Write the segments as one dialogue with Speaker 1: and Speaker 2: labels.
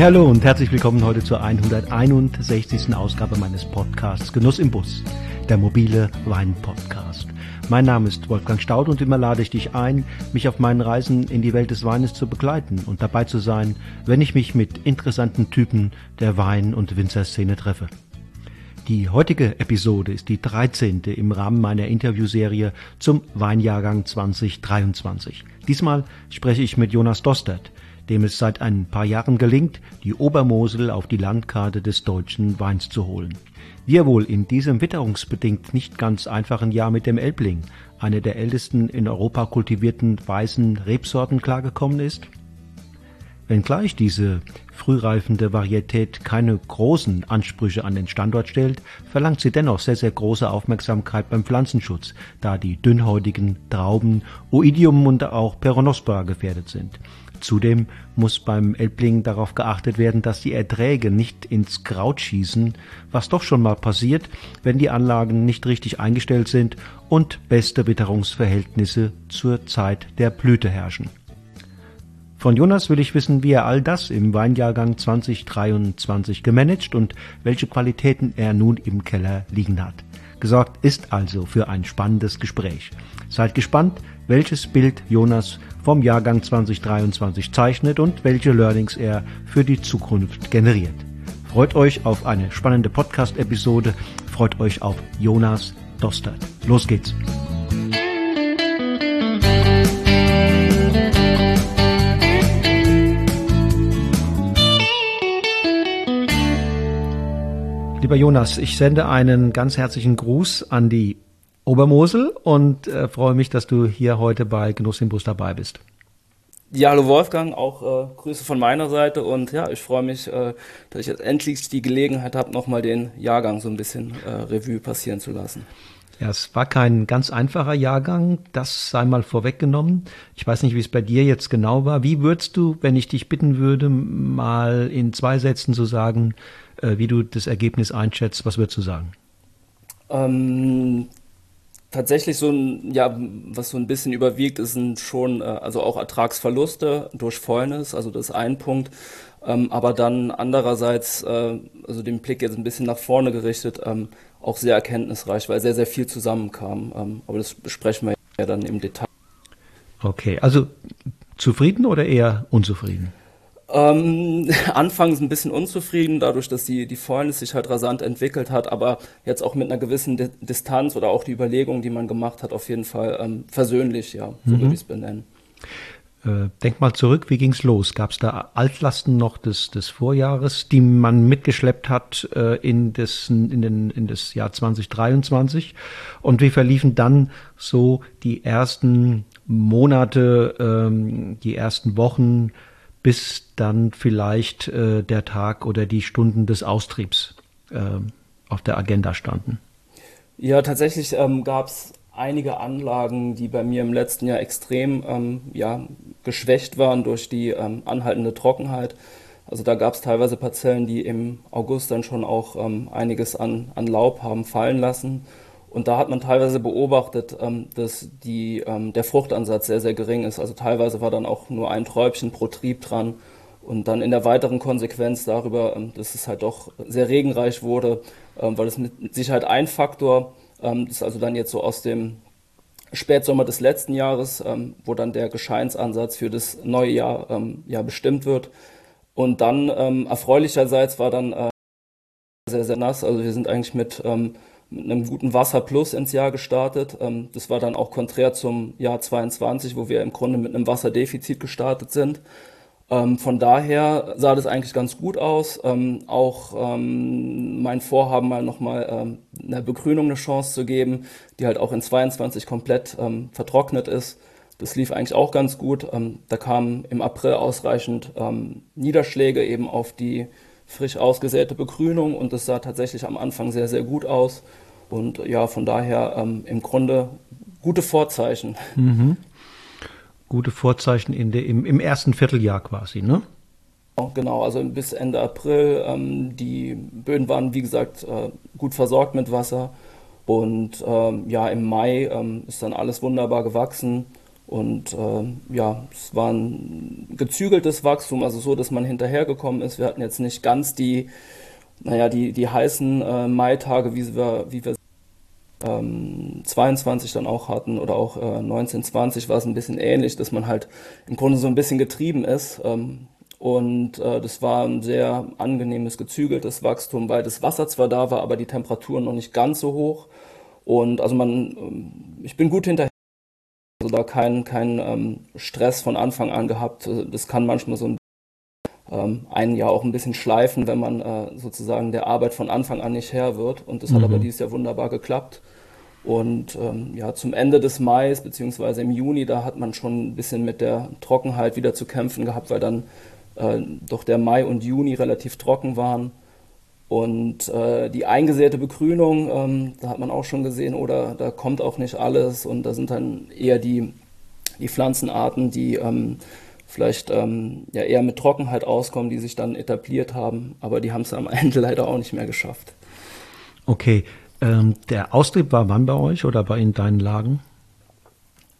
Speaker 1: Hallo und herzlich willkommen heute zur 161. Ausgabe meines Podcasts Genuss im Bus, der mobile Wein-Podcast. Mein Name ist Wolfgang Staud und immer lade ich dich ein, mich auf meinen Reisen in die Welt des Weines zu begleiten und dabei zu sein, wenn ich mich mit interessanten Typen der Wein- und Winzerszene treffe. Die heutige Episode ist die 13. im Rahmen meiner Interviewserie zum Weinjahrgang 2023. Diesmal spreche ich mit Jonas Dostert, dem es seit ein paar Jahren gelingt, die Obermosel auf die Landkarte des deutschen Weins zu holen. Wie er wohl in diesem witterungsbedingt nicht ganz einfachen Jahr mit dem Elbling, eine der ältesten in Europa kultivierten weißen Rebsorten, klargekommen ist? Wenngleich diese frühreifende Varietät keine großen Ansprüche an den Standort stellt, verlangt sie dennoch sehr, sehr große Aufmerksamkeit beim Pflanzenschutz, da die dünnhäutigen Trauben Oidium und auch Peronospora gefährdet sind. Zudem muss beim Elbling darauf geachtet werden, dass die Erträge nicht ins Kraut schießen, was doch schon mal passiert, wenn die Anlagen nicht richtig eingestellt sind und beste Witterungsverhältnisse zur Zeit der Blüte herrschen. Von Jonas will ich wissen, wie er all das im Weinjahrgang 2023 gemanagt und welche Qualitäten er nun im Keller liegen hat. Gesorgt ist also für ein spannendes Gespräch. Seid gespannt, welches Bild Jonas vom Jahrgang 2023 zeichnet und welche Learnings er für die Zukunft generiert. Freut euch auf eine spannende Podcast-Episode, freut euch auf Jonas Dostert. Los geht's! Lieber Jonas, ich sende einen ganz herzlichen Gruß an die Obermosel und äh, freue mich, dass du hier heute bei Genuss im Bus dabei bist.
Speaker 2: Ja, hallo Wolfgang, auch äh, Grüße von meiner Seite und ja, ich freue mich, äh, dass ich jetzt endlich die Gelegenheit habe, nochmal den Jahrgang so ein bisschen äh, Revue passieren zu lassen.
Speaker 1: Ja, es war kein ganz einfacher Jahrgang, das sei mal vorweggenommen. Ich weiß nicht, wie es bei dir jetzt genau war. Wie würdest du, wenn ich dich bitten würde, mal in zwei Sätzen zu sagen, äh, wie du das Ergebnis einschätzt, was würdest du sagen?
Speaker 2: Ähm, tatsächlich so ein, ja, was so ein bisschen überwiegt, ist schon, äh, also auch Ertragsverluste durch Fäulnis, also das ist ein Punkt. Ähm, aber dann andererseits, äh, also den Blick jetzt ein bisschen nach vorne gerichtet, ähm, auch sehr erkenntnisreich, weil sehr, sehr viel zusammenkam. Ähm, aber das besprechen wir ja dann im Detail.
Speaker 1: Okay, also zufrieden oder eher unzufrieden?
Speaker 2: Ähm, anfangs ein bisschen unzufrieden, dadurch, dass die, die Fäulnis sich halt rasant entwickelt hat, aber jetzt auch mit einer gewissen Di Distanz oder auch die Überlegung, die man gemacht hat, auf jeden Fall ähm, versöhnlich, ja, so mhm. würde ich es benennen.
Speaker 1: Äh, denk mal zurück, wie ging's los? Gab es da Altlasten noch des, des Vorjahres, die man mitgeschleppt hat äh, in, das, in, den, in das Jahr 2023? Und wie verliefen dann so die ersten Monate, ähm, die ersten Wochen bis dann vielleicht äh, der Tag oder die Stunden des Austriebs äh, auf der Agenda standen?
Speaker 2: Ja, tatsächlich ähm, gab es einige Anlagen, die bei mir im letzten Jahr extrem ähm, ja, geschwächt waren durch die ähm, anhaltende Trockenheit. Also da gab es teilweise Parzellen, die im August dann schon auch ähm, einiges an, an Laub haben fallen lassen. Und da hat man teilweise beobachtet, ähm, dass die, ähm, der Fruchtansatz sehr, sehr gering ist. Also teilweise war dann auch nur ein Träubchen pro Trieb dran. Und dann in der weiteren Konsequenz darüber, ähm, dass es halt doch sehr regenreich wurde, weil es mit Sicherheit ein Faktor, das ist also dann jetzt so aus dem Spätsommer des letzten Jahres, wo dann der Gescheinsansatz für das neue Jahr ja bestimmt wird. Und dann erfreulicherseits war dann äh, sehr, sehr nass. Also wir sind eigentlich mit mit einem guten Wasser plus ins Jahr gestartet. Ähm, das war dann auch konträr zum Jahr 22, wo wir im Grunde mit einem Wasserdefizit gestartet sind. Ähm, von daher sah das eigentlich ganz gut aus. Ähm, auch mein Vorhaben, mal nochmal einer Begrünung eine Chance zu geben, die halt auch in 22 komplett vertrocknet ist. Das lief eigentlich auch ganz gut. da kamen im April ausreichend Niederschläge eben auf die frisch ausgesäte Begrünung und das sah tatsächlich am Anfang sehr, sehr gut aus. Und ja, von daher ähm, im Grunde gute Vorzeichen. Mhm.
Speaker 1: Gute Vorzeichen in der, im, im ersten Vierteljahr quasi, ne?
Speaker 2: Genau, also bis Ende April. Ähm, die Böden waren, wie gesagt, äh, gut versorgt mit Wasser. Und ähm, ja, im Mai ähm, ist dann alles wunderbar gewachsen. Und äh, ja, es war ein gezügeltes Wachstum, also so, dass man hinterhergekommen ist. Wir hatten jetzt nicht ganz die, naja, die, die heißen äh, Maitage, wie wir, wie wir ähm, 22 dann auch hatten oder auch äh, 1920 war es ein bisschen ähnlich, dass man halt im Grunde so ein bisschen getrieben ist. Ähm, und äh, das war ein sehr angenehmes, gezügeltes Wachstum, weil das Wasser zwar da war, aber die Temperaturen noch nicht ganz so hoch. Und also man, ähm, ich bin gut hinterher also da keinen kein, ähm, Stress von Anfang an gehabt. Das kann manchmal so ein ähm, einen ja auch ein bisschen schleifen, wenn man äh, sozusagen der Arbeit von Anfang an nicht Herr wird. Und das mhm. hat aber dieses Jahr wunderbar geklappt. Und ähm, ja, zum Ende des Mai, beziehungsweise im Juni, da hat man schon ein bisschen mit der Trockenheit wieder zu kämpfen gehabt, weil dann äh, doch der Mai und Juni relativ trocken waren. Und äh, die eingesäte Begrünung, ähm, da hat man auch schon gesehen, oder da kommt auch nicht alles und da sind dann eher die, die Pflanzenarten, die ähm, vielleicht ähm, ja eher mit Trockenheit auskommen, die sich dann etabliert haben, aber die haben es am Ende leider auch nicht mehr geschafft.
Speaker 1: Okay, ähm, der Austrieb war wann bei euch oder bei in deinen Lagen?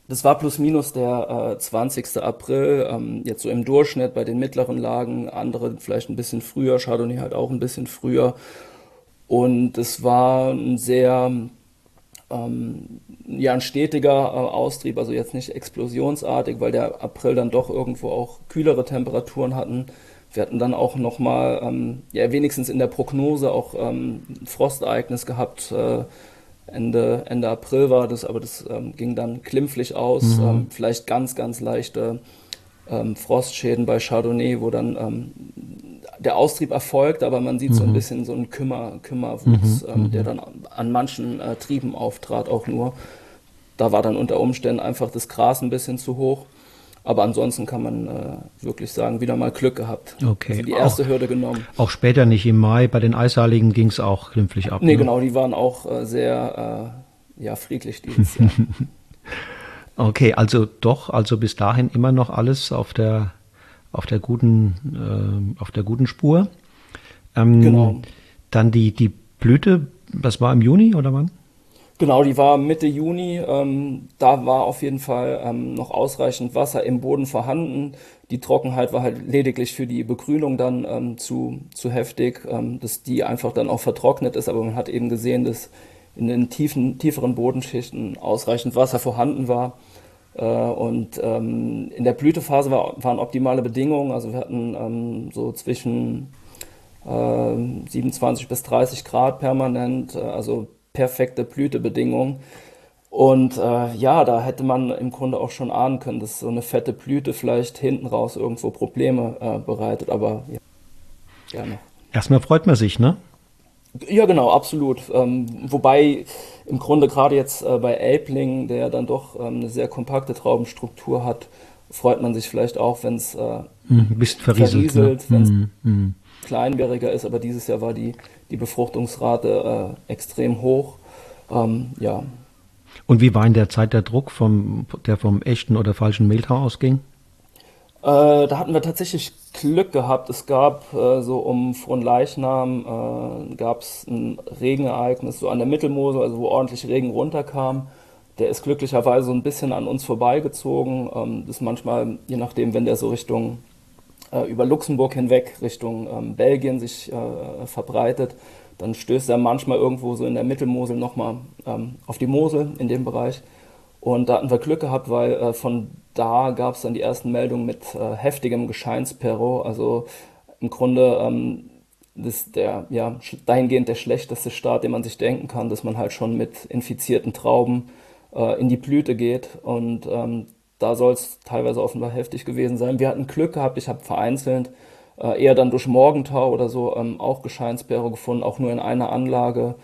Speaker 2: Das war plus minus der äh, 20. April, ähm, jetzt so im Durchschnitt bei den mittleren Lagen, andere vielleicht ein bisschen früher, Chardonnay halt auch ein bisschen früher. Und es war ein sehr, ähm, ja, ein stetiger äh, Austrieb, also jetzt nicht explosionsartig, weil der April dann doch irgendwo auch kühlere Temperaturen hatten. Wir hatten dann auch nochmal, ähm, ja, wenigstens in der Prognose auch ähm, Frostereignis gehabt, äh, Ende, Ende April war das, aber das ähm, ging dann klimpflich aus. Mhm. Ähm, vielleicht ganz, ganz leichte ähm, Frostschäden bei Chardonnay, wo dann ähm, der Austrieb erfolgt, aber man sieht mhm. so ein mhm. bisschen so einen Kümmer, Kümmerwuchs, mhm. ähm, der mhm. dann an manchen äh, Trieben auftrat, auch nur. Da war dann unter Umständen einfach das Gras ein bisschen zu hoch. Aber ansonsten kann man äh, wirklich sagen, wieder mal Glück gehabt.
Speaker 1: Okay.
Speaker 2: Also die erste auch, Hürde genommen.
Speaker 1: Auch später nicht im Mai, bei den Eisheiligen ging es auch glimpflich ab.
Speaker 2: Nee, ne? genau, die waren auch äh, sehr äh, ja, friedlich dieses Jahr.
Speaker 1: okay, also doch, also bis dahin immer noch alles auf der, auf der, guten, äh, auf der guten Spur. Ähm, genau. Dann die, die Blüte, das war im Juni oder wann?
Speaker 2: Genau, die war Mitte Juni. Ähm, da war auf jeden Fall ähm, noch ausreichend Wasser im Boden vorhanden. Die Trockenheit war halt lediglich für die Begrünung dann ähm, zu, zu heftig, ähm, dass die einfach dann auch vertrocknet ist. Aber man hat eben gesehen, dass in den tiefen, tieferen Bodenschichten ausreichend Wasser vorhanden war. Äh, und ähm, in der Blütephase war, waren optimale Bedingungen. Also wir hatten ähm, so zwischen 27 bis 30 Grad permanent, äh, also perfekte Blütebedingungen. Und äh, ja, da hätte man im Grunde auch schon ahnen können, dass so eine fette Blüte vielleicht hinten raus irgendwo Probleme äh, bereitet. Aber ja,
Speaker 1: gerne. Erstmal freut man sich, ne?
Speaker 2: Ja, genau, absolut. Ähm, wobei im Grunde gerade jetzt äh, bei Elbling, der dann doch ähm, eine sehr kompakte Traubenstruktur hat, freut man sich vielleicht auch, wenn es äh,
Speaker 1: mhm, verrieselt, verrieselt
Speaker 2: ne? wenn es mm, mm. kleinbäriger ist. Aber dieses Jahr war die die Befruchtungsrate äh, extrem hoch. Ähm, ja.
Speaker 1: Und wie war in der Zeit der Druck, vom, der vom echten oder falschen Mehltau ausging?
Speaker 2: Äh, da hatten wir tatsächlich Glück gehabt. Es gab äh, so um Fronleichnam äh, gab es ein Regenereignis so an der Mittelmosel, also wo ordentlich Regen runterkam. Der ist glücklicherweise so ein bisschen an uns vorbeigezogen. Ähm, das ist manchmal, je nachdem, wenn der so Richtung über Luxemburg hinweg Richtung ähm, Belgien sich äh, verbreitet, dann stößt er manchmal irgendwo so in der Mittelmosel nochmal ähm, auf die Mosel in dem Bereich. Und da hatten wir Glück gehabt, weil äh, von da gab es dann die ersten Meldungen mit äh, heftigem Gescheinsperro. Also im Grunde ähm, das der, ja, dahingehend der schlechteste Start, den man sich denken kann, dass man halt schon mit infizierten Trauben äh, in die Blüte geht. Und ähm, da soll es teilweise offenbar heftig gewesen sein. Wir hatten Glück gehabt, ich habe vereinzelt äh, eher dann durch Morgentau oder so ähm, auch Gescheinsperre gefunden, auch nur in einer Anlage.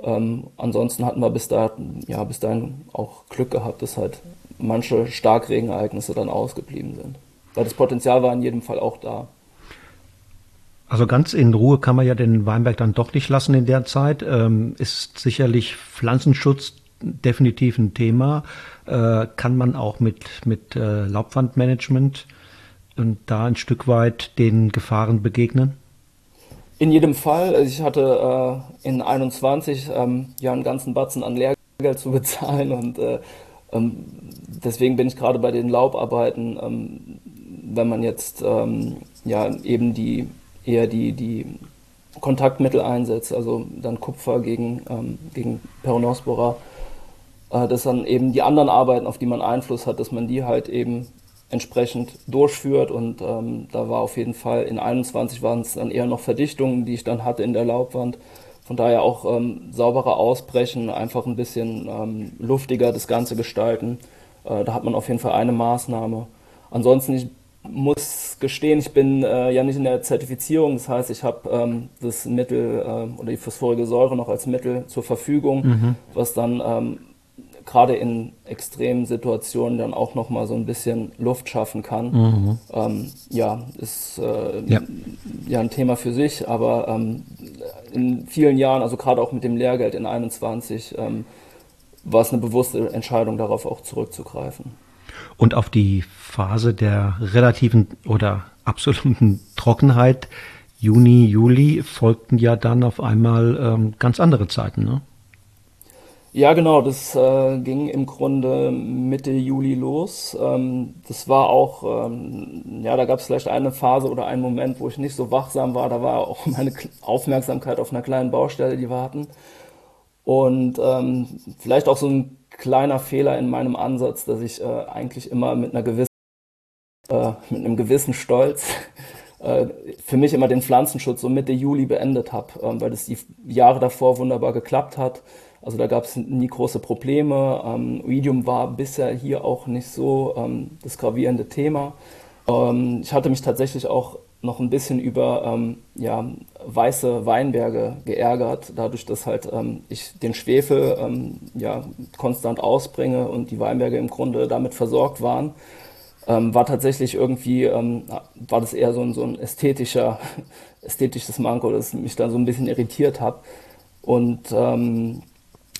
Speaker 2: Ähm, ansonsten hatten wir bis, da, ja, bis dahin auch Glück gehabt, dass halt manche Starkregenereignisse dann ausgeblieben sind. Weil das Potenzial war in jedem Fall auch da.
Speaker 1: Also ganz in Ruhe kann man ja den Weinberg dann doch nicht lassen in der Zeit. Ähm, ist sicherlich Pflanzenschutz definitiv ein Thema. Äh, kann man auch mit, mit äh, Laubwandmanagement und da ein Stück weit den Gefahren begegnen?
Speaker 2: In jedem Fall. Also ich hatte äh, in 21 ähm, ja einen ganzen Batzen an Lehrgeld zu bezahlen und äh, Ähm, deswegen bin ich gerade bei den Laubarbeiten, ähm, wenn man jetzt ähm, ja eben die eher die, die Kontaktmittel einsetzt, also dann Kupfer gegen, ähm, gegen Peronospora, dass dann eben die anderen Arbeiten, auf die man Einfluss hat, dass man die halt eben entsprechend durchführt und ähm, da war auf jeden Fall in 21 waren es dann eher noch Verdichtungen, die ich dann hatte in der Laubwand. Von daher auch ähm, sauberer ausbrechen, einfach ein bisschen ähm, luftiger das Ganze gestalten. Äh, da hat man auf jeden Fall eine Maßnahme. Ansonsten, ich muss gestehen, ich bin äh, ja nicht in der Zertifizierung. Das heißt, ich habe ähm, das Mittel äh, oder die phosphorige Säure noch als Mittel zur Verfügung, mhm. was dann ähm, gerade in extremen Situationen dann auch noch mal so ein bisschen Luft schaffen kann. Mhm. Ähm, ja, ist äh, ja. ja. ein Thema für sich, aber ähm, in vielen Jahren, also gerade auch mit dem Lehrgeld in 21, ähm, war es eine bewusste Entscheidung, darauf auch zurückzugreifen.
Speaker 1: Und auf die Phase der relativen oder absoluten Trockenheit, Juni, Juli, folgten ja dann auf einmal ähm, ganz andere Zeiten. Ne?
Speaker 2: Ja, genau, das äh, ging im Grunde Mitte Juli los. Ähm, das war auch, ähm, ja, da gab es vielleicht eine Phase oder einen Moment, wo ich nicht so wachsam war. Da war auch meine Aufmerksamkeit auf einer kleinen Baustelle, die wir hatten. Und ähm, vielleicht auch so ein kleiner Fehler in meinem Ansatz, dass ich äh, eigentlich immer mit einer gewissen, äh, mit einem gewissen Stolz äh, für mich immer den Pflanzenschutz so Mitte Juli beendet habe, ähm, weil das die Jahre davor wunderbar geklappt hat. Also da gab es nie große Probleme. Ähm, Oidium war bisher hier auch nicht so ähm, das gravierende Thema. Ähm, ich hatte mich tatsächlich auch noch ein bisschen über ähm, ja, weiße Weinberge geärgert, dadurch, dass halt ähm, ich den Schwefel ähm, ja, konstant ausbringe und die Weinberge im Grunde damit versorgt waren. war tatsächlich irgendwie, war das eher so ein, so ein ästhetischer, ästhetisches Manko, das mich dann so ein bisschen irritiert hat. Und ähm,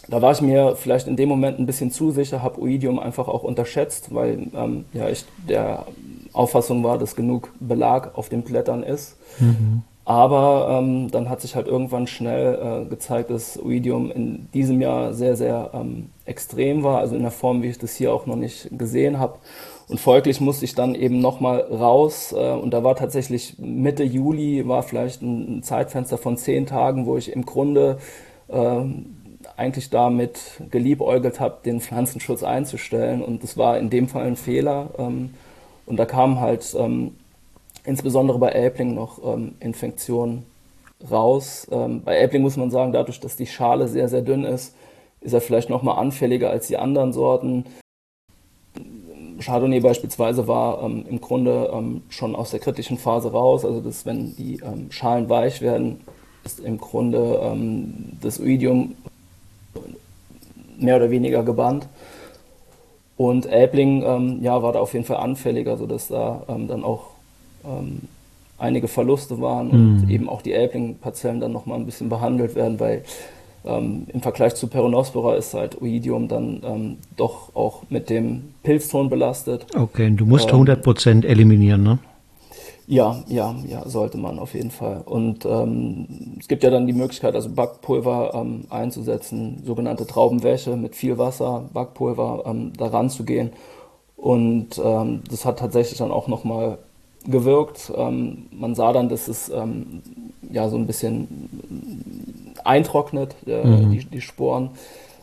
Speaker 2: da war ich mir vielleicht in dem Moment ein bisschen zu sicher, habe Oidium einfach auch unterschätzt, weil ähm, ja, ich der Auffassung war, dass genug Belag auf den Blättern ist. Mhm. Aber ähm, dann hat sich halt irgendwann schnell äh, gezeigt, dass Oidium in diesem Jahr sehr, sehr ähm, extrem war, also in der Form, wie ich das hier auch noch nicht gesehen habe. Und folglich musste ich dann eben nochmal raus. Äh, und da war tatsächlich Mitte Juli, war vielleicht ein, ein Zeitfenster von zehn Tagen, wo ich im Grunde äh, eigentlich damit geliebäugelt habe, den Pflanzenschutz einzustellen. Und das war in dem Fall ein Fehler. Ähm, und da kamen halt ähm, insbesondere bei Elbling noch ähm, Infektionen raus. Ähm, bei Elbling muss man sagen, dadurch, dass die Schale sehr, sehr dünn ist, ist er vielleicht noch mal anfälliger als die anderen Sorten. Chardonnay beispielsweise war ähm, im Grunde ähm, schon aus der kritischen Phase raus. Also dass wenn die ähm, Schalen weich werden, ist im Grunde ähm, das Oidium mehr oder weniger gebannt. Und Elbling ähm, ja, war da auf jeden Fall anfälliger, sodass da ähm, dann auch ähm, einige Verluste waren und mhm. eben auch die Elbling-Parzellen dann nochmal ein bisschen behandelt werden, weil ähm, im Vergleich zu Peronospora ist halt Oidium dann ähm, doch auch mit dem Pilzton belastet.
Speaker 1: Okay, du musst ähm, 100% eliminieren, ne?
Speaker 2: Ja, ja, ja, sollte man auf jeden Fall. Und ähm, es gibt ja dann die Möglichkeit, also Backpulver ähm, einzusetzen, sogenannte Traubenwäsche mit viel Wasser, Backpulver ähm, daran zu gehen. Und ähm, das hat tatsächlich dann auch nochmal gewirkt. Ähm, man sah dann, dass es ähm, ja so ein bisschen eintrocknet, äh, mhm. die, die Sporen.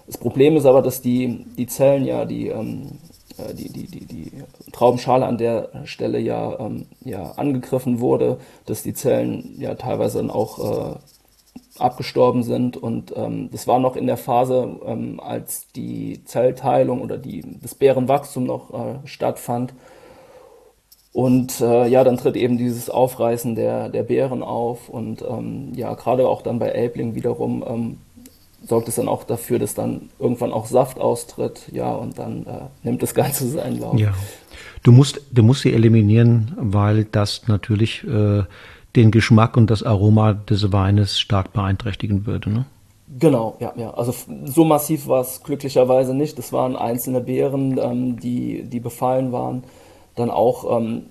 Speaker 2: Das Problem ist aber, dass die, die Zellen ja, die ähm, äh, die, die, die, die Traubenschale an der Stelle ja, ähm, ja angegriffen wurde, dass die Zellen ja teilweise dann auch äh, abgestorben sind. Und ähm, das war noch in der Phase, ähm, als die Zellteilung oder die, das Bärenwachstum noch äh, stattfand. Und äh, ja, dann tritt eben dieses Aufreißen der, der Beeren auf. Und ähm, ja, gerade auch dann bei Elbling wiederum ähm, sorgt es dann auch dafür, dass dann irgendwann auch Saft austritt, ja, und dann äh, nimmt das Ganze seinen Lauf.
Speaker 1: Ja. Du musst, du musst sie eliminieren, weil das natürlich äh, den Geschmack und das Aroma des Weines stark beeinträchtigen würde, ne?
Speaker 2: Genau, ja, ja. Also so massiv war es glücklicherweise nicht. Es waren einzelne Beeren, ähm, die, die befallen waren. Dann auch ähm,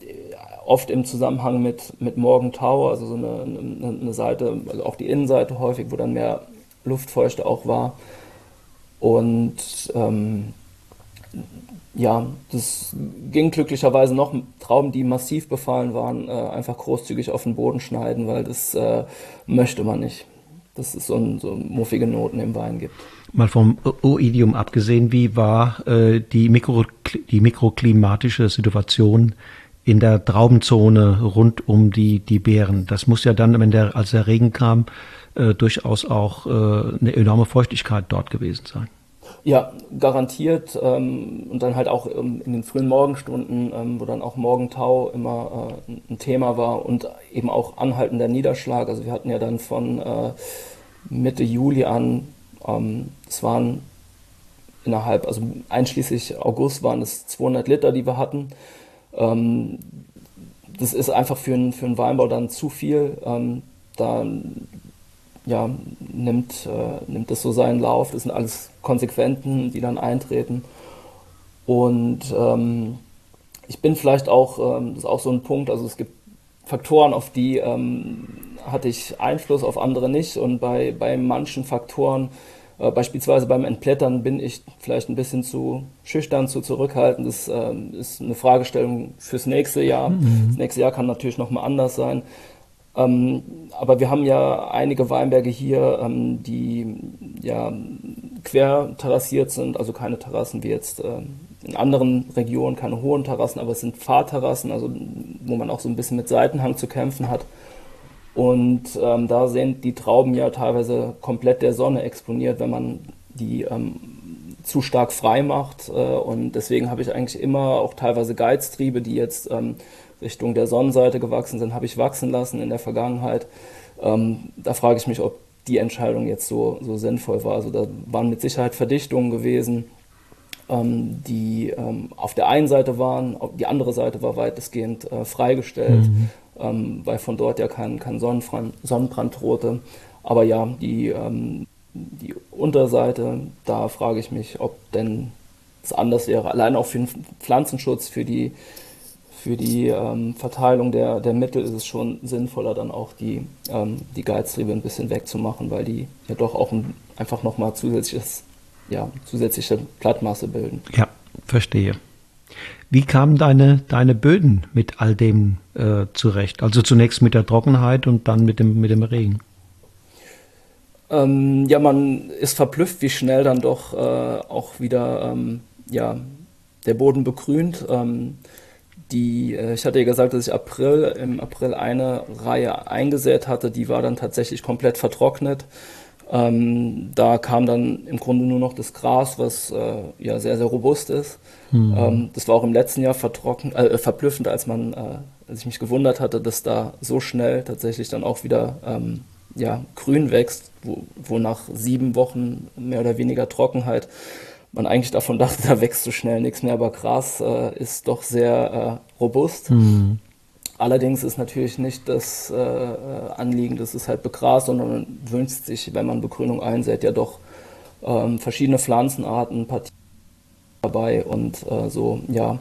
Speaker 2: oft im Zusammenhang mit, mit Morgentau, also so eine, eine, eine Seite, also auch die Innenseite häufig, wo dann mehr Luftfeuchte auch war. Und ähm, ja, das ging glücklicherweise noch. Trauben, die massiv befallen waren, äh, einfach großzügig auf den Boden schneiden, weil das äh, möchte man nicht. Dass es so, ein, so muffige Noten im Wein gibt.
Speaker 1: Mal vom Oidium abgesehen, wie war äh, die, Mikro, die mikroklimatische Situation in der Traubenzone rund um die, die Beeren? Das muss ja dann, wenn der, als der Regen kam, äh, durchaus auch äh, eine enorme Feuchtigkeit dort gewesen sein.
Speaker 2: Ja, garantiert. Ähm, und dann halt auch ähm, in den frühen Morgenstunden, ähm, wo dann auch Morgentau immer äh, ein Thema war und eben auch anhaltender Niederschlag. Also wir hatten ja dann von äh, Mitte Juli an, ähm, es waren innerhalb, also einschließlich August waren es 200 Liter, die wir hatten. Ähm, das ist einfach für, ein, für einen Weinbau dann zu viel. Ähm, da ja, nimmt, äh, nimmt es so seinen Lauf. Das sind alles Konsequenzen, die dann eintreten. Und ähm, ich bin vielleicht auch, ähm, das ist auch so ein Punkt, also es gibt Faktoren, auf die ähm, hatte ich Einfluss, auf andere nicht. Und bei, bei manchen Faktoren, äh, beispielsweise beim Entblättern, bin ich vielleicht ein bisschen zu schüchtern, zu zurückhaltend. Das äh, ist eine Fragestellung fürs nächste Jahr. Mhm. Das nächste Jahr kann natürlich nochmal anders sein. Ähm, aber wir haben ja einige Weinberge hier, ähm, die ja quer terrassiert sind, also keine Terrassen wie jetzt äh, in anderen Regionen, keine hohen Terrassen, aber es sind Fahrterrassen, also wo man auch so ein bisschen mit Seitenhang zu kämpfen hat. Und ähm, da sind die Trauben ja teilweise komplett der Sonne exponiert, wenn man die ähm, zu stark frei macht. Äh, und deswegen habe ich eigentlich immer auch teilweise Geiztriebe, die jetzt ähm, Richtung der Sonnenseite gewachsen sind, habe ich wachsen lassen in der Vergangenheit. Ähm, da frage ich mich, ob die Entscheidung jetzt so, so sinnvoll war. Also da waren mit Sicherheit Verdichtungen gewesen, ähm, die ähm, auf der einen Seite waren, die andere Seite war weitestgehend äh, freigestellt, mhm. Ähm, weil von dort ja kein, kein Sonnenbrand, Sonnenbrand drohte. Aber ja, die, ähm, die Unterseite, da frage ich mich, ob denn es anders wäre. Allein auch für den Pflanzenschutz, für die für die ähm, Verteilung der, der Mittel ist es schon sinnvoller, dann auch die, ähm, die Geiztriebe ein bisschen wegzumachen, weil die ja doch auch ein, einfach nochmal zusätzliches, ja, zusätzliche Plattmasse bilden.
Speaker 1: Ja, verstehe. Wie kamen deine, deine Böden mit all dem äh, zurecht? Also zunächst mit der Trockenheit und dann mit dem, mit dem Regen?
Speaker 2: Ähm, ja, man ist verblüfft, wie schnell dann doch äh, auch wieder ähm, ja, der Boden begrünt. Ähm, die, äh, ich hatte ja gesagt, dass ich April, im April eine Reihe eingesät hatte, die war dann tatsächlich komplett vertrocknet. Ähm, da kam dann im Grunde nur noch das Gras, was äh, ja sehr, sehr robust ist. Mhm. Ähm, das war auch im letzten Jahr vertrocken, äh, verblüffend, als man, äh, als ich mich gewundert hatte, dass da so schnell tatsächlich dann auch wieder ähm, ja, grün wächst, wo, wo nach sieben Wochen mehr oder weniger Trockenheit man eigentlich davon dachte, da wächst so schnell nichts mehr, aber Gras äh, ist doch sehr äh, robust. Mhm. Allerdings ist natürlich nicht das äh, Anliegen, dass es halt begrast, sondern man wünscht sich, wenn man Begrünung einsät, ja doch ähm, verschiedene Pflanzenarten, Partien dabei und äh, so, ja.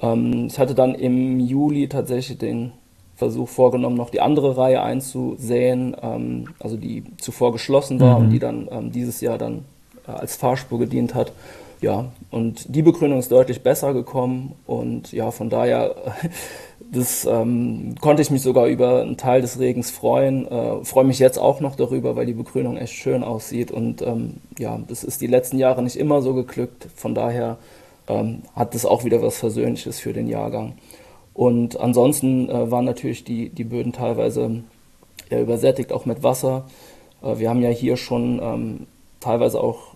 Speaker 2: Ähm, ich hatte dann im Juli tatsächlich den Versuch vorgenommen, noch die andere Reihe einzusäen, ähm, also die zuvor geschlossen war mhm. und die dann ähm, dieses Jahr dann äh, als Fahrspur gedient hat. Ja, und die Begründung ist deutlich besser gekommen und ja, von daher, das ähm, konnte ich mich sogar über einen Teil des Regens freuen. Äh, freue mich jetzt auch noch darüber, weil die Begrünung echt schön aussieht und ähm, ja, das ist die letzten Jahre nicht immer so geglückt. Von daher ähm, hat das auch wieder was Versöhnliches für den Jahrgang. Und ansonsten äh, waren natürlich die, die Böden teilweise ja, übersättigt, auch mit Wasser. Äh, wir haben ja hier schon ähm, teilweise auch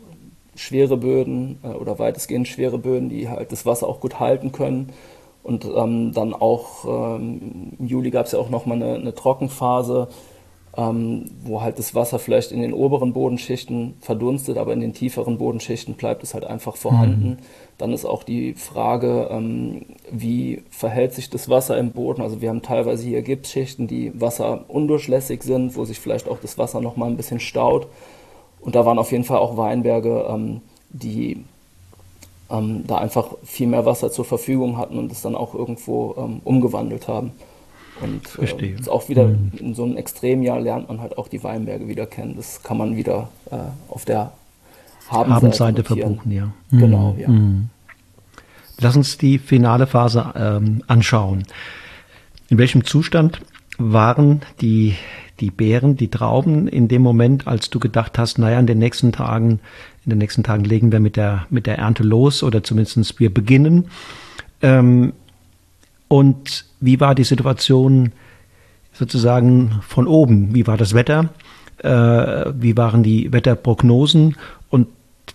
Speaker 2: schwere Böden äh, oder weitestgehend schwere Böden, die halt das Wasser auch gut halten können. Und ähm, dann auch ähm, im Juli gab es ja auch nochmal eine, eine Trockenphase, ähm, wo halt das Wasser vielleicht in den oberen Bodenschichten verdunstet, aber in den tieferen Bodenschichten bleibt es halt einfach vorhanden. Mhm. Dann ist auch die Frage, ähm, wie verhält sich das Wasser im Boden? Also wir haben teilweise hier Gipsschichten, die wasserundurchlässig sind, wo sich vielleicht auch das Wasser nochmal ein bisschen staut. Und da waren auf jeden Fall auch Weinberge, ähm, die ähm, da einfach viel mehr Wasser zur Verfügung hatten und es dann auch irgendwo ähm, umgewandelt haben. Und äh, Verstehe. Äh, auch wieder mhm. in so einem Extremjahr lernt man halt auch die Weinberge wieder kennen. Das kann man wieder äh, auf der Habenseite,
Speaker 1: Habenseite verbuchen, ja.
Speaker 2: Mhm. Genau, ja. Mhm.
Speaker 1: Lass uns die finale Phase ähm, anschauen. In welchem Zustand waren die, die Beeren, die Trauben in dem Moment, als du gedacht hast, naja, in den nächsten Tagen, in den nächsten Tagen legen wir mit der, mit der Ernte los oder zumindest wir beginnen. Ähm, und wie war die Situation sozusagen von oben? Wie war das Wetter? Äh, wie waren die Wetterprognosen? Und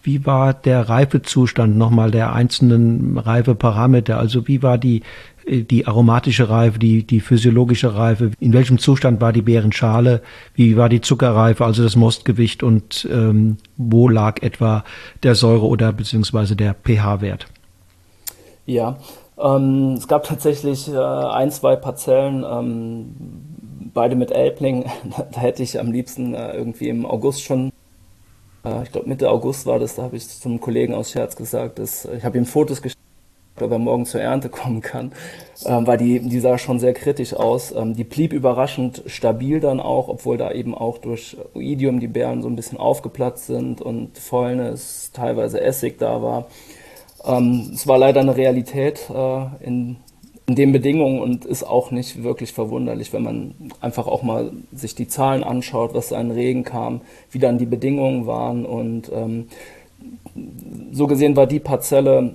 Speaker 1: wie war der Reifezustand nochmal der einzelnen Reifeparameter? Also wie war die, die aromatische Reife, die, die physiologische Reife? In welchem Zustand war die Beerenschale? Wie war die Zuckerreife, also das Mostgewicht? Und ähm, wo lag etwa der Säure- oder beziehungsweise der pH-Wert?
Speaker 2: Ja, ähm, es gab tatsächlich äh, ein, zwei Parzellen, ähm, beide mit Elbling. da hätte ich am liebsten äh, irgendwie im August schon äh, ich glaube Mitte August war das, da habe ich zum Kollegen aus Scherz gesagt, dass äh, ich habe ihm Fotos geschickt, ob er morgen zur Ernte kommen kann, ähm, weil die, die sah schon sehr kritisch aus. Ähm, die blieb überraschend stabil dann auch, obwohl da eben auch durch Oidium die Beeren so ein bisschen aufgeplatzt sind und Fäulnis, teilweise Essig da war. Ähm, es war leider eine Realität äh, in in den Bedingungen und ist auch nicht wirklich verwunderlich, wenn man einfach auch mal sich die Zahlen anschaut, was an Regen kam, wie dann die Bedingungen waren und ähm, so gesehen war die Parzelle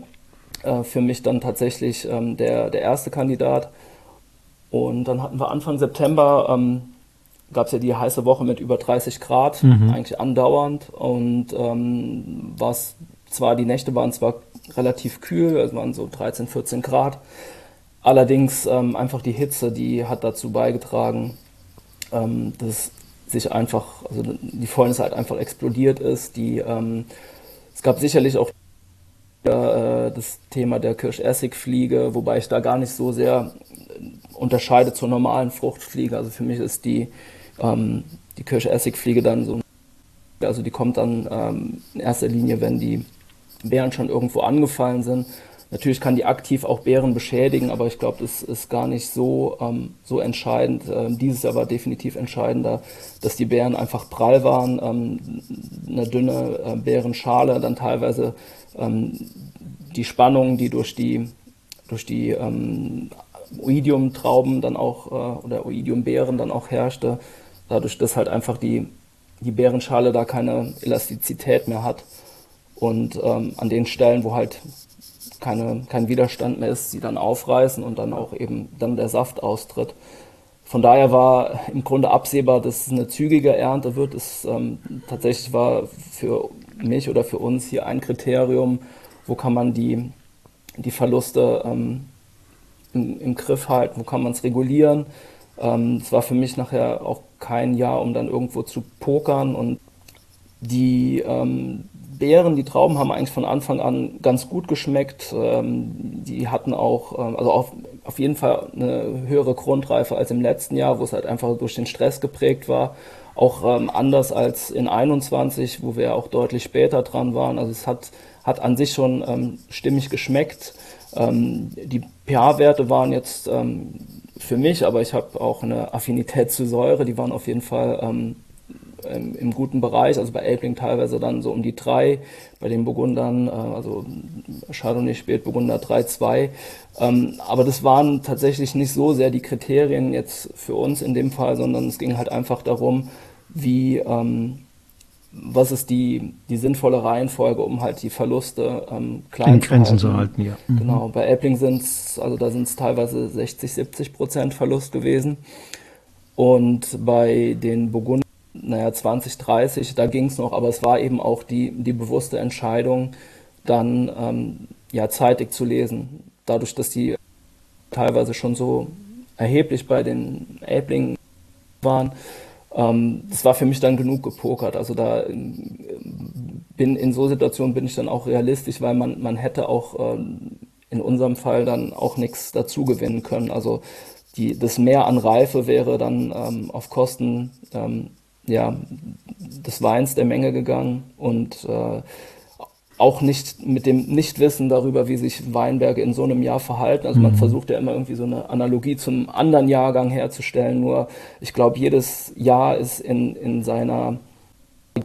Speaker 2: äh, für mich dann tatsächlich ähm, der, der erste Kandidat. Und dann hatten wir Anfang September, ähm, gab es ja die heiße Woche mit über 30 Grad, mhm. eigentlich andauernd. Und ähm, was zwar, die Nächte waren zwar relativ kühl, es waren so 13, 14 Grad, Allerdings ähm, einfach die Hitze, die hat dazu beigetragen, ähm, dass sich einfach, also die Fäulnis halt einfach explodiert ist. Die, ähm, es gab sicherlich auch äh, das Thema der Kirschessigfliege, wobei ich da gar nicht so sehr unterscheide zur normalen Fruchtfliege. Also für mich ist die, ähm, die Kirschessigfliege dann so, also die kommt dann ähm, in erster Linie, wenn die Beeren schon irgendwo angefallen sind Natürlich kann die aktiv auch Bären beschädigen, aber ich glaube, das ist gar nicht so, ähm, so entscheidend. Ähm, dieses Jahr war definitiv entscheidender, dass die Bären einfach prall waren, ähm, eine dünne äh, Bärenschale, dann teilweise ähm, die Spannung, die durch die, durch die ähm, Oidium-Trauben dann auch äh, oder Oidium-Beeren dann auch herrschte, dadurch, dass halt einfach die, die Bärenschale da keine Elastizität mehr hat. Und ähm, an den Stellen, wo halt keine, kein Widerstand mehr ist, sie dann aufreißen und dann auch eben dann der Saft austritt. Von daher war im Grunde absehbar, dass es eine zügige Ernte wird. Es ähm, tatsächlich war für mich oder für uns hier ein Kriterium, wo kann man die, die Verluste ähm, im, im, Griff halten, wo kann man es regulieren. Ähm, es war für mich nachher auch kein Jahr, um dann irgendwo zu pokern und die, ähm, Beeren, die Trauben haben eigentlich von Anfang an ganz gut geschmeckt. Ähm, die hatten auch, ähm, also auf, auf jeden Fall eine höhere Grundreife als im letzten Jahr, wo es halt einfach durch den Stress geprägt war. Auch ähm, anders als in 21, wo wir auch deutlich später dran waren. Also es hat, hat an sich schon stimmig geschmeckt. Die pH-Werte waren jetzt für mich, aber ich habe auch eine Affinität zu Säure, die waren auf jeden Fall im, im, guten Bereich, also bei Elbling teilweise dann so um die drei, bei den Burgundern, äh, also Chardonnay Spätburgunder 3,2. Ähm, aber das waren tatsächlich nicht so sehr die Kriterien jetzt für uns in dem Fall, sondern es ging halt einfach darum, wie, ähm, was ist die, die sinnvolle Reihenfolge, um halt die Verluste ähm, klein
Speaker 1: In Grenzen zu halten. ja.
Speaker 2: Mhm. Genau, bei Elbling sind es, also da sind es teilweise 60, 70 Prozent Verlust gewesen. Und bei den Burgundern naja, 2030, da ging es noch, aber es war eben auch die, die bewusste Entscheidung, dann ähm, ja, zeitig zu lesen. Dadurch, dass die teilweise schon so erheblich bei den Elblingen waren, ähm, das war für mich dann genug gepokert. Also da bin in so Situationen bin ich dann auch realistisch, weil man, man hätte auch ähm, in unserem Fall dann auch nichts dazu gewinnen können. Also die, das Mehr an Reife wäre dann ähm, auf Kosten ähm, ja, des Weins der Menge gegangen und äh, auch nicht mit dem Nichtwissen darüber, wie sich Weinberge in so einem Jahr verhalten. Also man mhm. versucht ja immer irgendwie so eine Analogie zum anderen Jahrgang herzustellen. Nur ich glaube, jedes Jahr ist in, in seiner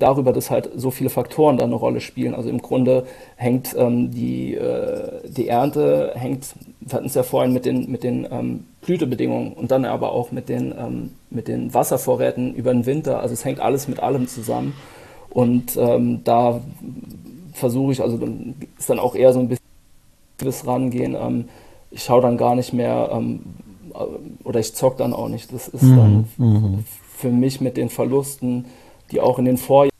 Speaker 2: darüber, dass halt so viele Faktoren da eine Rolle spielen. Also im Grunde hängt ähm, die, äh, die Ernte, hängt, wir hatten es ja vorhin mit den, mit den ähm, Blütebedingungen und dann aber auch mit den, ähm, mit den Wasservorräten über den Winter. Also es hängt alles mit allem zusammen. Und ähm, da versuche ich, also dann ist dann auch eher so ein bisschen rangehen. Ähm, ich schaue dann gar nicht mehr ähm, oder ich zock dann auch nicht. Das ist mhm. dann mhm. für mich mit den Verlusten, die auch in den Vorjahren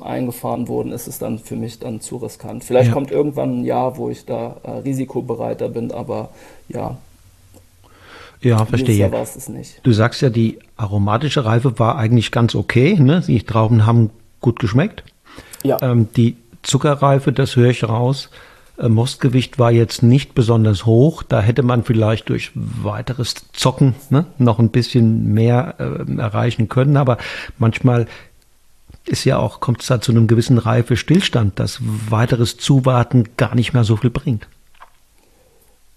Speaker 2: eingefahren wurden, ist es dann für mich dann zu riskant. Vielleicht ja. kommt irgendwann ein Jahr, wo ich da äh, risikobereiter bin, aber ja.
Speaker 1: Ja, verstehe. Du sagst ja, die aromatische Reife war eigentlich ganz okay. Ne? Die Trauben haben gut geschmeckt. Ja. Ähm, die Zuckerreife, das höre ich raus. Äh, Mostgewicht war jetzt nicht besonders hoch. Da hätte man vielleicht durch weiteres Zocken ne, noch ein bisschen mehr äh, erreichen können. Aber manchmal ist ja auch, kommt es da zu einem gewissen Reifestillstand, dass weiteres Zuwarten gar nicht mehr so viel bringt.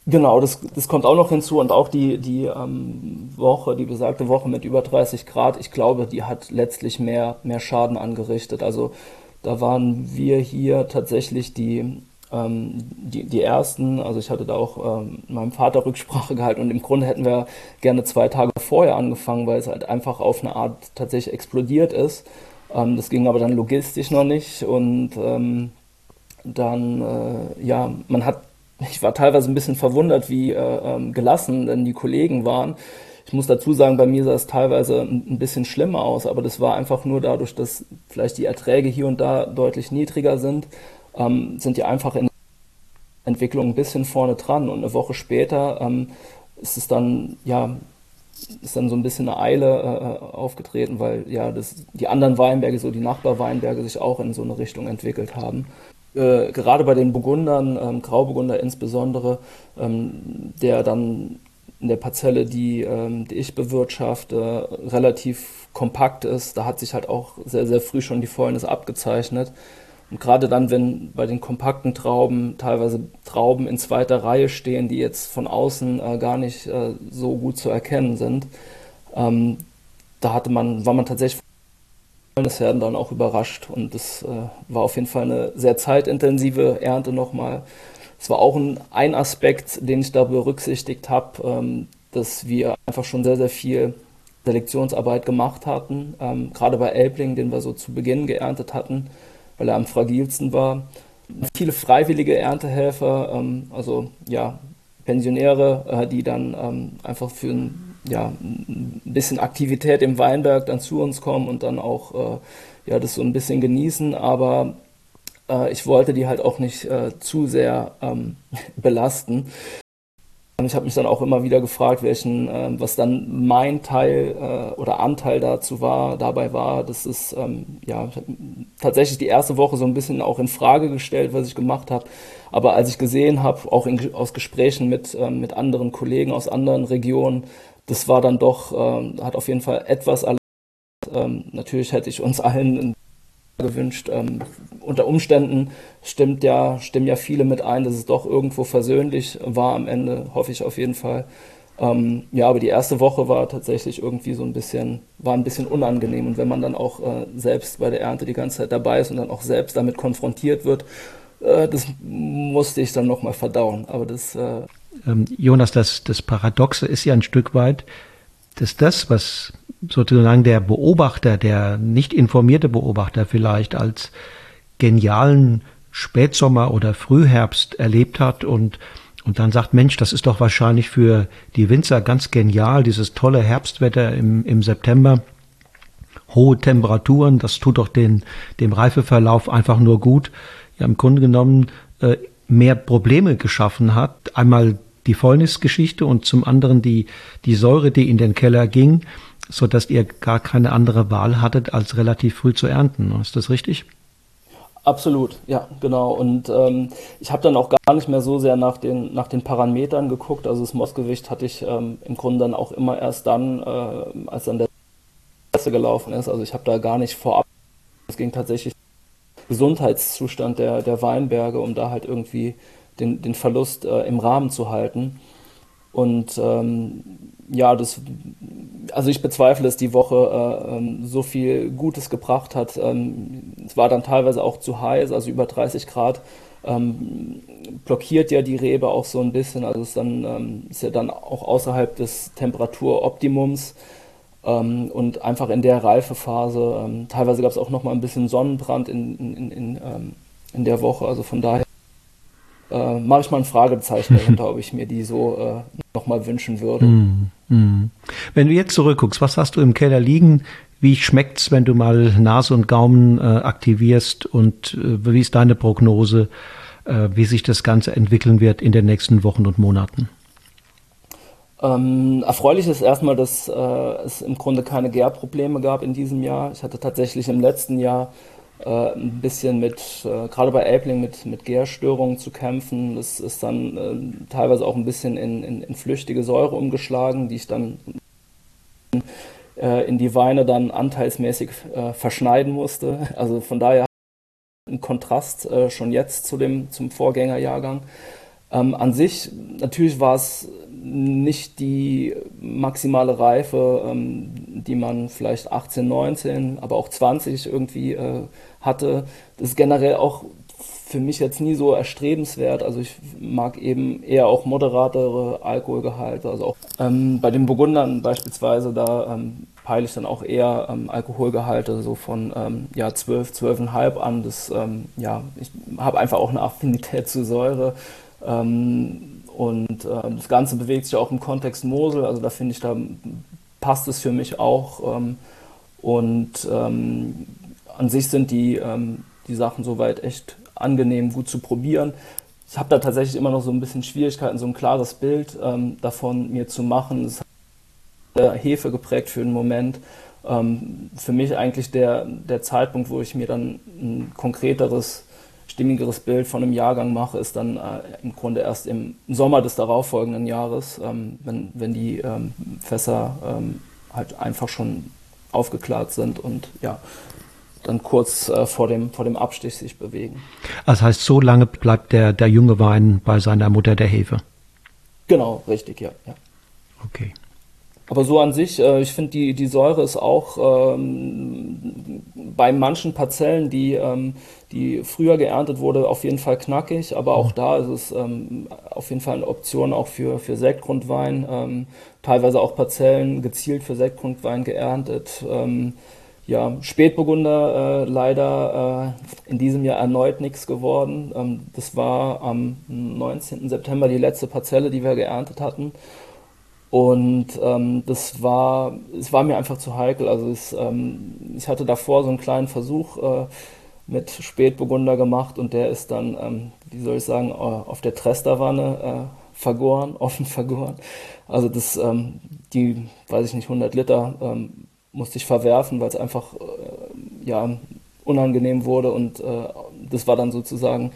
Speaker 2: Genau, das, das kommt auch noch hinzu und auch die, die ähm, Woche, die besagte Woche mit über 30 Grad, ich glaube, die hat letztlich mehr, mehr Schaden angerichtet. Also da waren wir hier tatsächlich die, ähm, die, die ersten, also ich hatte da auch ähm, meinem Vater Rücksprache gehalten und im Grunde hätten wir gerne zwei Tage vorher angefangen, weil es halt einfach auf eine Art tatsächlich explodiert ist. Ähm, das ging aber dann logistisch noch nicht und ähm, dann, äh, ja, man hat ich war teilweise ein bisschen verwundert, wie äh, ähm, gelassen denn die Kollegen waren. Ich muss dazu sagen, bei mir sah es teilweise ein bisschen schlimmer aus, aber das war einfach nur dadurch, dass vielleicht die Erträge hier und da deutlich niedriger sind, ähm, sind die einfach in Entwicklung ein bisschen vorne dran und eine Woche später ähm, ist es dann, ja, ist dann so ein bisschen eine Eile äh, aufgetreten, weil ja das, die anderen Weinberge, so die Nachbarweinberge sich auch in so eine Richtung entwickelt haben. Äh, gerade bei den Burgundern, ähm, Grauburgunder insbesondere, ähm, der dann in der Parzelle, die, ähm, die ich bewirtschafte, relativ kompakt ist, da hat sich halt auch sehr, sehr früh schon die Fäulnis abgezeichnet. Und gerade dann, wenn bei den kompakten Trauben teilweise Trauben in zweiter Reihe stehen, die jetzt von außen äh, gar nicht äh, so gut zu erkennen sind, ähm, da hatte man, war man tatsächlich das werden dann auch überrascht und das äh, war auf jeden Fall eine sehr zeitintensive Ernte nochmal. Es war auch ein, ein Aspekt, den ich da berücksichtigt habe, ähm, dass wir einfach schon sehr, sehr viel Selektionsarbeit gemacht hatten, ähm, gerade bei Elbling, den wir so zu Beginn geerntet hatten, weil er am fragilsten war. Viele freiwillige Erntehelfer, ähm, also ja, Pensionäre, äh, die dann ähm, einfach für ein ja, ein bisschen Aktivität im Weinberg dann zu uns kommen und dann auch äh, ja, das so ein bisschen genießen. Aber äh, ich wollte die halt auch nicht äh, zu sehr ähm, belasten. Und ich habe mich dann auch immer wieder gefragt, welchen, äh, was dann mein Teil äh, oder Anteil dazu war, dabei war. Das ist ähm, ja tatsächlich die erste Woche so ein bisschen auch in Frage gestellt, was ich gemacht habe. Aber als ich gesehen habe, auch in, aus Gesprächen mit, ähm, mit anderen Kollegen aus anderen Regionen, das war dann doch, ähm, hat auf jeden Fall etwas. Ähm, natürlich hätte ich uns allen gewünscht. Ähm, unter Umständen stimmt ja, stimmen ja viele mit ein, dass es doch irgendwo versöhnlich war am Ende, hoffe ich auf jeden Fall. Ähm, ja, aber die erste Woche war tatsächlich irgendwie so ein bisschen, war ein bisschen unangenehm. Und wenn man dann auch äh, selbst bei der Ernte die ganze Zeit dabei ist und dann auch selbst damit konfrontiert wird, äh, das musste ich dann nochmal verdauen. Aber das äh,
Speaker 1: ähm, Jonas, das, das Paradoxe ist ja ein Stück weit, dass das, was sozusagen der Beobachter, der nicht informierte Beobachter vielleicht als genialen Spätsommer oder Frühherbst erlebt hat und, und dann sagt, Mensch, das ist doch wahrscheinlich für die Winzer ganz genial, dieses tolle Herbstwetter im, im September, hohe Temperaturen, das tut doch den, dem Reifeverlauf einfach nur gut. Ja, im Grunde genommen äh, mehr Probleme geschaffen hat. Einmal die Fäulnisgeschichte und zum anderen die, die Säure, die in den Keller ging, so dass ihr gar keine andere Wahl hattet, als relativ früh zu ernten. Ist das richtig?
Speaker 2: Absolut, ja, genau. Und ähm, ich habe dann auch gar nicht mehr so sehr nach den, nach den Parametern geguckt. Also das Mossgewicht hatte ich ähm, im Grunde dann auch immer erst dann, äh, als dann der Presse gelaufen ist. Also ich habe da gar nicht vorab. Es ging tatsächlich Gesundheitszustand der, der Weinberge, um da halt irgendwie den, den Verlust äh, im Rahmen zu halten. Und ähm, ja, das, also ich bezweifle, dass die Woche äh, ähm, so viel Gutes gebracht hat. Ähm, es war dann teilweise auch zu heiß, also über 30 Grad ähm, blockiert ja die Rebe auch so ein bisschen. Also es dann, ähm, ist ja dann auch außerhalb des Temperaturoptimums ähm, und einfach in der Reifephase. Teilweise gab es auch noch mal ein bisschen Sonnenbrand in, in, in, in der Woche. Also von daher äh, mache ich mal ein Fragezeichen dahinter, ob ich mir die so äh, nochmal wünschen würde. Mm,
Speaker 1: mm. Wenn du jetzt zurückguckst, was hast du im Keller liegen? Wie schmeckt's, wenn du mal Nase und Gaumen äh, aktivierst? Und äh, wie ist deine Prognose, äh, wie sich das Ganze entwickeln wird in den nächsten Wochen und Monaten?
Speaker 2: Ähm, erfreulich ist erstmal, dass äh, es im Grunde keine Gärprobleme gab in diesem Jahr. Ich hatte tatsächlich im letzten Jahr äh, ein bisschen mit, äh, gerade bei Elbling, mit, mit Gärstörungen zu kämpfen. Das ist dann äh, teilweise auch ein bisschen in, in, in, flüchtige Säure umgeschlagen, die ich dann äh, in die Weine dann anteilsmäßig äh, verschneiden musste. Also von daher ein Kontrast äh, schon jetzt zu dem, zum Vorgängerjahrgang. Ähm, an sich, natürlich war es nicht die maximale Reife, ähm, die man vielleicht 18, 19, aber auch 20 irgendwie äh, hatte. Das ist generell auch für mich jetzt nie so erstrebenswert. Also ich mag eben eher auch moderatere Alkoholgehalte. Also auch ähm, bei den Burgundern beispielsweise, da ähm, peile ich dann auch eher ähm, Alkoholgehalte so von ähm, ja, 12, 12,5 an. Das, ähm, ja, ich habe einfach auch eine Affinität zu Säure. Ähm, und äh, das Ganze bewegt sich auch im Kontext Mosel, also da finde ich, da passt es für mich auch. Ähm, und ähm, an sich sind die, ähm, die Sachen soweit echt angenehm, gut zu probieren. Ich habe da tatsächlich immer noch so ein bisschen Schwierigkeiten, so ein klares Bild ähm, davon mir zu machen. Das hat Hefe geprägt für den Moment. Ähm, für mich eigentlich der, der Zeitpunkt, wo ich mir dann ein konkreteres stimmigeres Bild von einem Jahrgang mache, ist dann äh, im Grunde erst im Sommer des darauffolgenden Jahres, ähm, wenn, wenn die ähm, Fässer ähm, halt einfach schon aufgeklärt sind und ja, dann kurz äh, vor, dem, vor dem Abstich sich bewegen.
Speaker 1: Das heißt, so lange bleibt der, der junge Wein bei seiner Mutter der Hefe?
Speaker 2: Genau, richtig, ja. ja.
Speaker 1: Okay.
Speaker 2: Aber so an sich, äh, ich finde, die, die Säure ist auch ähm, bei manchen Parzellen, die, ähm, die früher geerntet wurde, auf jeden Fall knackig. Aber auch da ist es ähm, auf jeden Fall eine Option auch für, für Sektgrundwein. Ähm, teilweise auch Parzellen gezielt für Sektgrundwein geerntet. Ähm, ja, Spätburgunder äh, leider äh, in diesem Jahr erneut nichts geworden. Ähm, das war am 19. September die letzte Parzelle, die wir geerntet hatten. Und ähm, das war, es war mir einfach zu heikel. Also es, ähm, ich hatte davor so einen kleinen Versuch äh, mit Spätburgunder gemacht und der ist dann, ähm, wie soll ich sagen, auf der Tresterwanne äh, vergoren, offen vergoren. Also das, ähm, die, weiß ich nicht, 100 Liter ähm, musste ich verwerfen, weil es einfach äh, ja unangenehm wurde und äh, das war dann sozusagen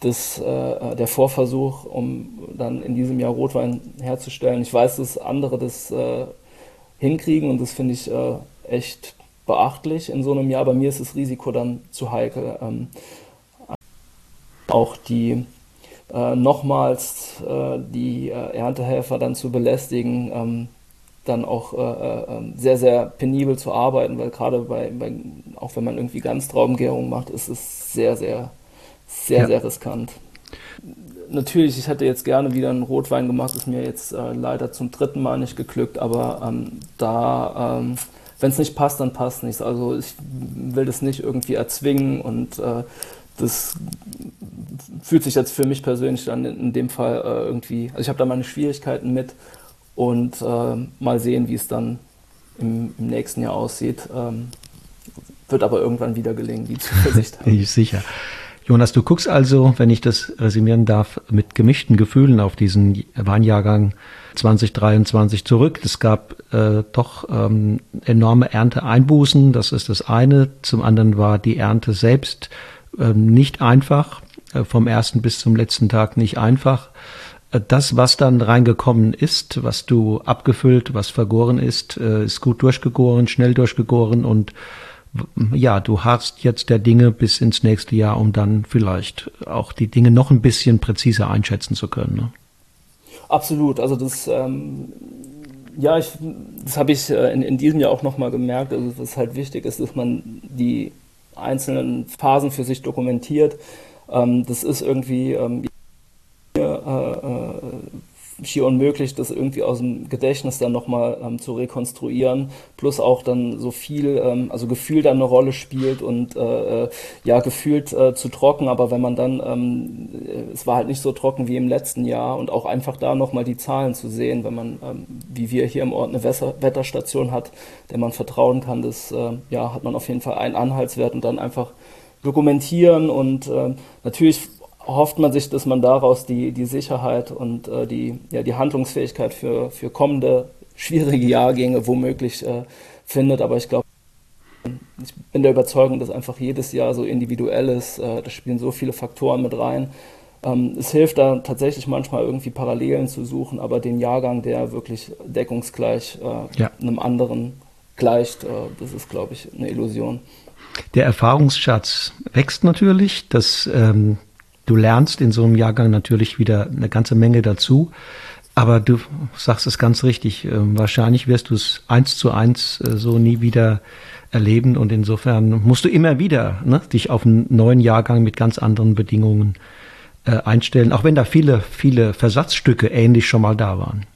Speaker 2: das, äh, der Vorversuch, um dann in diesem Jahr Rotwein herzustellen. Ich weiß, dass andere das äh, hinkriegen und das finde ich äh, echt beachtlich in so einem Jahr. Bei mir ist das Risiko dann zu heikel. Ähm, auch die äh, nochmals äh, die äh, Erntehelfer dann zu belästigen, ähm, dann auch ähm, sehr, sehr penibel zu arbeiten, weil gerade bei, bei, auch wenn man irgendwie Ganztraubengärung macht, ist es sehr, sehr sehr, ja. sehr riskant. Natürlich, ich hätte jetzt gerne wieder einen Rotwein gemacht, ist mir jetzt äh, leider zum dritten Mal nicht geglückt, aber ähm, da, ähm, wenn es nicht passt, dann passt nichts. Also ich will das nicht irgendwie erzwingen und äh, das fühlt sich jetzt für mich persönlich dann in, dem Fall äh, irgendwie, also ich habe da meine Schwierigkeiten mit und äh, mal sehen, wie es dann im, im, nächsten Jahr aussieht. Ähm, wird aber irgendwann wieder gelingen, die Zuversicht
Speaker 1: sicher. Jonas, du guckst also, wenn ich das resümieren darf, mit gemischten Gefühlen auf diesen Weinjahrgang 2023 zurück. Es gab äh, doch ähm, enorme Ernteeinbußen, das ist das eine. Zum anderen war die Ernte selbst ähm, nicht einfach, äh, vom ersten bis zum letzten Tag nicht einfach. Äh, das, was dann reingekommen ist, was du abgefüllt, was vergoren ist, äh, ist gut durchgegoren, schnell durchgegoren und ja, du harrst jetzt der Dinge bis ins nächste Jahr, um dann vielleicht auch die Dinge noch ein bisschen präziser einschätzen zu können. Ne?
Speaker 2: absolut. Also das, ähm, ja, ich, das habe ich äh, in, in diesem Jahr auch nochmal gemerkt, also was halt wichtig ist, dass man die einzelnen Phasen für sich dokumentiert. Ähm, das ist irgendwie ähm, äh, äh, schier unmöglich, das irgendwie aus dem Gedächtnis dann nochmal ähm, zu rekonstruieren, plus auch dann so viel, ähm, also Gefühl dann eine Rolle spielt und äh, äh, ja, gefühlt äh, zu trocken, aber wenn man dann, ähm, äh, es war halt nicht so trocken wie im letzten Jahr. Und auch einfach da nochmal die Zahlen zu sehen, wenn man, ähm, wie wir hier im Ort eine Wesser Wetterstation hat, der man vertrauen kann, das äh, ja, hat man auf jeden Fall einen Anhaltswert. Und dann einfach dokumentieren und äh, natürlich hofft man sich, dass man daraus die, die Sicherheit und äh, die, ja, die Handlungsfähigkeit für, für kommende schwierige Jahrgänge womöglich äh, findet. Aber ich glaube, ich bin der Überzeugung, dass einfach jedes Jahr so individuell ist. Äh, da spielen so viele Faktoren mit rein. Ähm, es hilft da tatsächlich manchmal irgendwie Parallelen zu suchen, aber den Jahrgang, der wirklich deckungsgleich äh, ja. einem anderen gleicht, äh, das ist, glaube ich, eine Illusion.
Speaker 1: Der Erfahrungsschatz wächst natürlich. Das ähm, Du lernst in so einem Jahrgang natürlich wieder eine ganze Menge dazu. Aber du sagst es ganz richtig. Äh, wahrscheinlich wirst du es eins zu eins äh, so nie wieder erleben. Und insofern musst du immer wieder ne, dich auf einen neuen Jahrgang mit ganz anderen Bedingungen äh, einstellen. Auch wenn da viele, viele Versatzstücke ähnlich schon mal da waren.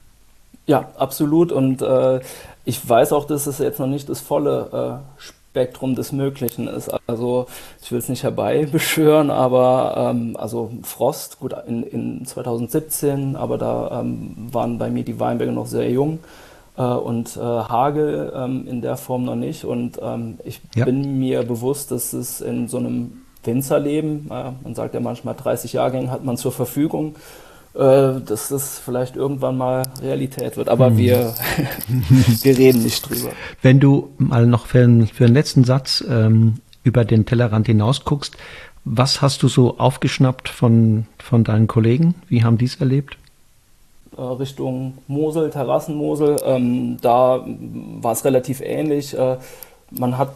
Speaker 2: Ja, absolut. Und äh, ich weiß auch, dass es jetzt noch nicht das volle äh, Spektrum des Möglichen ist. Also ich will es nicht herbeibeschwören, aber ähm, also Frost, gut, in, in 2017, aber da ähm, waren bei mir die Weinberge noch sehr jung äh, und äh, Hagel ähm, in der Form noch nicht. Und ähm, ich ja. bin mir bewusst, dass es in so einem Winzerleben, äh, man sagt ja manchmal 30 Jahrgänge hat man zur Verfügung, dass das vielleicht irgendwann mal Realität wird. Aber mhm. wir, wir reden nicht drüber.
Speaker 1: Wenn du mal noch für, einen, für den letzten Satz ähm, über den Tellerrand hinaus guckst, was hast du so aufgeschnappt von, von deinen Kollegen? Wie haben die es erlebt?
Speaker 2: Äh, Richtung Mosel, Terrassenmosel, ähm, da war es relativ ähnlich. Äh, man hat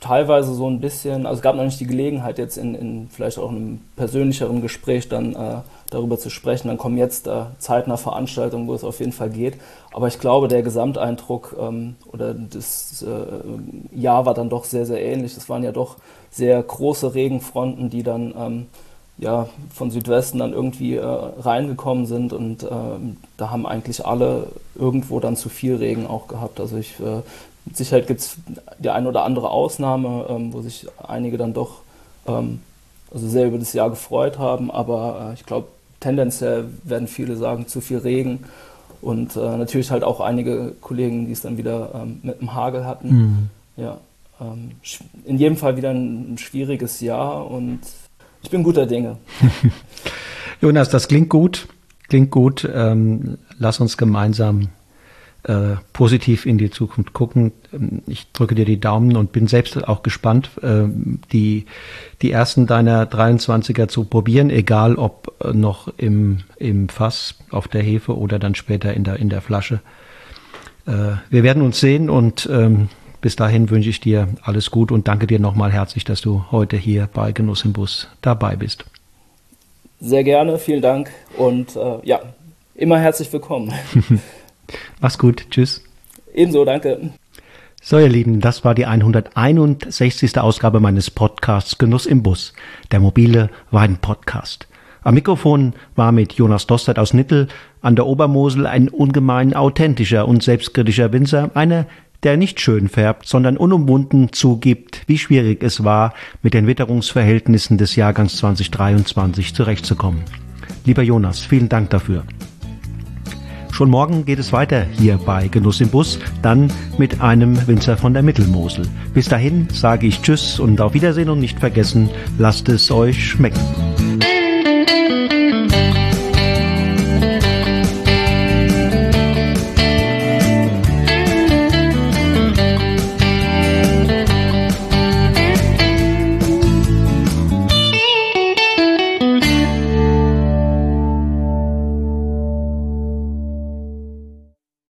Speaker 2: teilweise so ein bisschen, also es gab noch nicht die Gelegenheit, jetzt in, in vielleicht auch einem persönlicheren Gespräch dann äh, darüber zu sprechen. Dann kommen jetzt äh, zeitnah Veranstaltungen, wo es auf jeden Fall geht. Aber ich glaube, der Gesamteindruck ähm, oder das äh, Jahr war dann doch sehr, sehr ähnlich. Es waren ja doch sehr große Regenfronten, die dann ähm, ja, von Südwesten dann irgendwie äh, reingekommen sind und äh, da haben eigentlich alle irgendwo dann zu viel Regen auch gehabt. Also ich äh, mit Sicherheit gibt es die eine oder andere Ausnahme, ähm, wo sich einige dann doch ähm, also sehr über das Jahr gefreut haben, aber äh, ich glaube, tendenziell werden viele sagen, zu viel Regen. Und äh, natürlich halt auch einige Kollegen, die es dann wieder ähm, mit dem Hagel hatten. Mhm. Ja, ähm, in jedem Fall wieder ein, schwieriges Jahr und ich bin guter Dinge.
Speaker 1: Jonas, das klingt gut. Klingt gut. Ähm, lass uns gemeinsam äh, positiv in die Zukunft gucken. Ähm, ich drücke dir die Daumen und bin selbst auch gespannt, äh, die, die ersten deiner 23er zu probieren, egal ob äh, noch im, im Fass auf der Hefe oder dann später in der, in der Flasche. Äh, wir werden uns sehen und ähm, bis dahin wünsche ich dir alles gut und danke dir nochmal herzlich, dass du heute hier bei Genuss im Bus dabei bist.
Speaker 2: Sehr gerne, vielen Dank und äh, ja, immer herzlich willkommen.
Speaker 1: Mach's gut. Tschüss.
Speaker 2: Ebenso, danke.
Speaker 1: So, ihr Lieben, das war die 161. Ausgabe meines Podcasts Genuss im Bus, der mobile Wein-Podcast. Am Mikrofon war mit Jonas Dostert aus Nittel an der Obermosel ein ungemein authentischer und selbstkritischer Winzer, einer, der nicht schön färbt, sondern unumwunden zugibt, wie schwierig es war, mit den Witterungsverhältnissen des Jahrgangs 2023 zurechtzukommen. Lieber Jonas, vielen Dank dafür. Schon morgen geht es weiter hier bei Genuss im Bus, dann mit einem Winzer von der Mittelmosel. Bis dahin sage ich Tschüss und auf Wiedersehen und nicht vergessen, lasst es euch schmecken.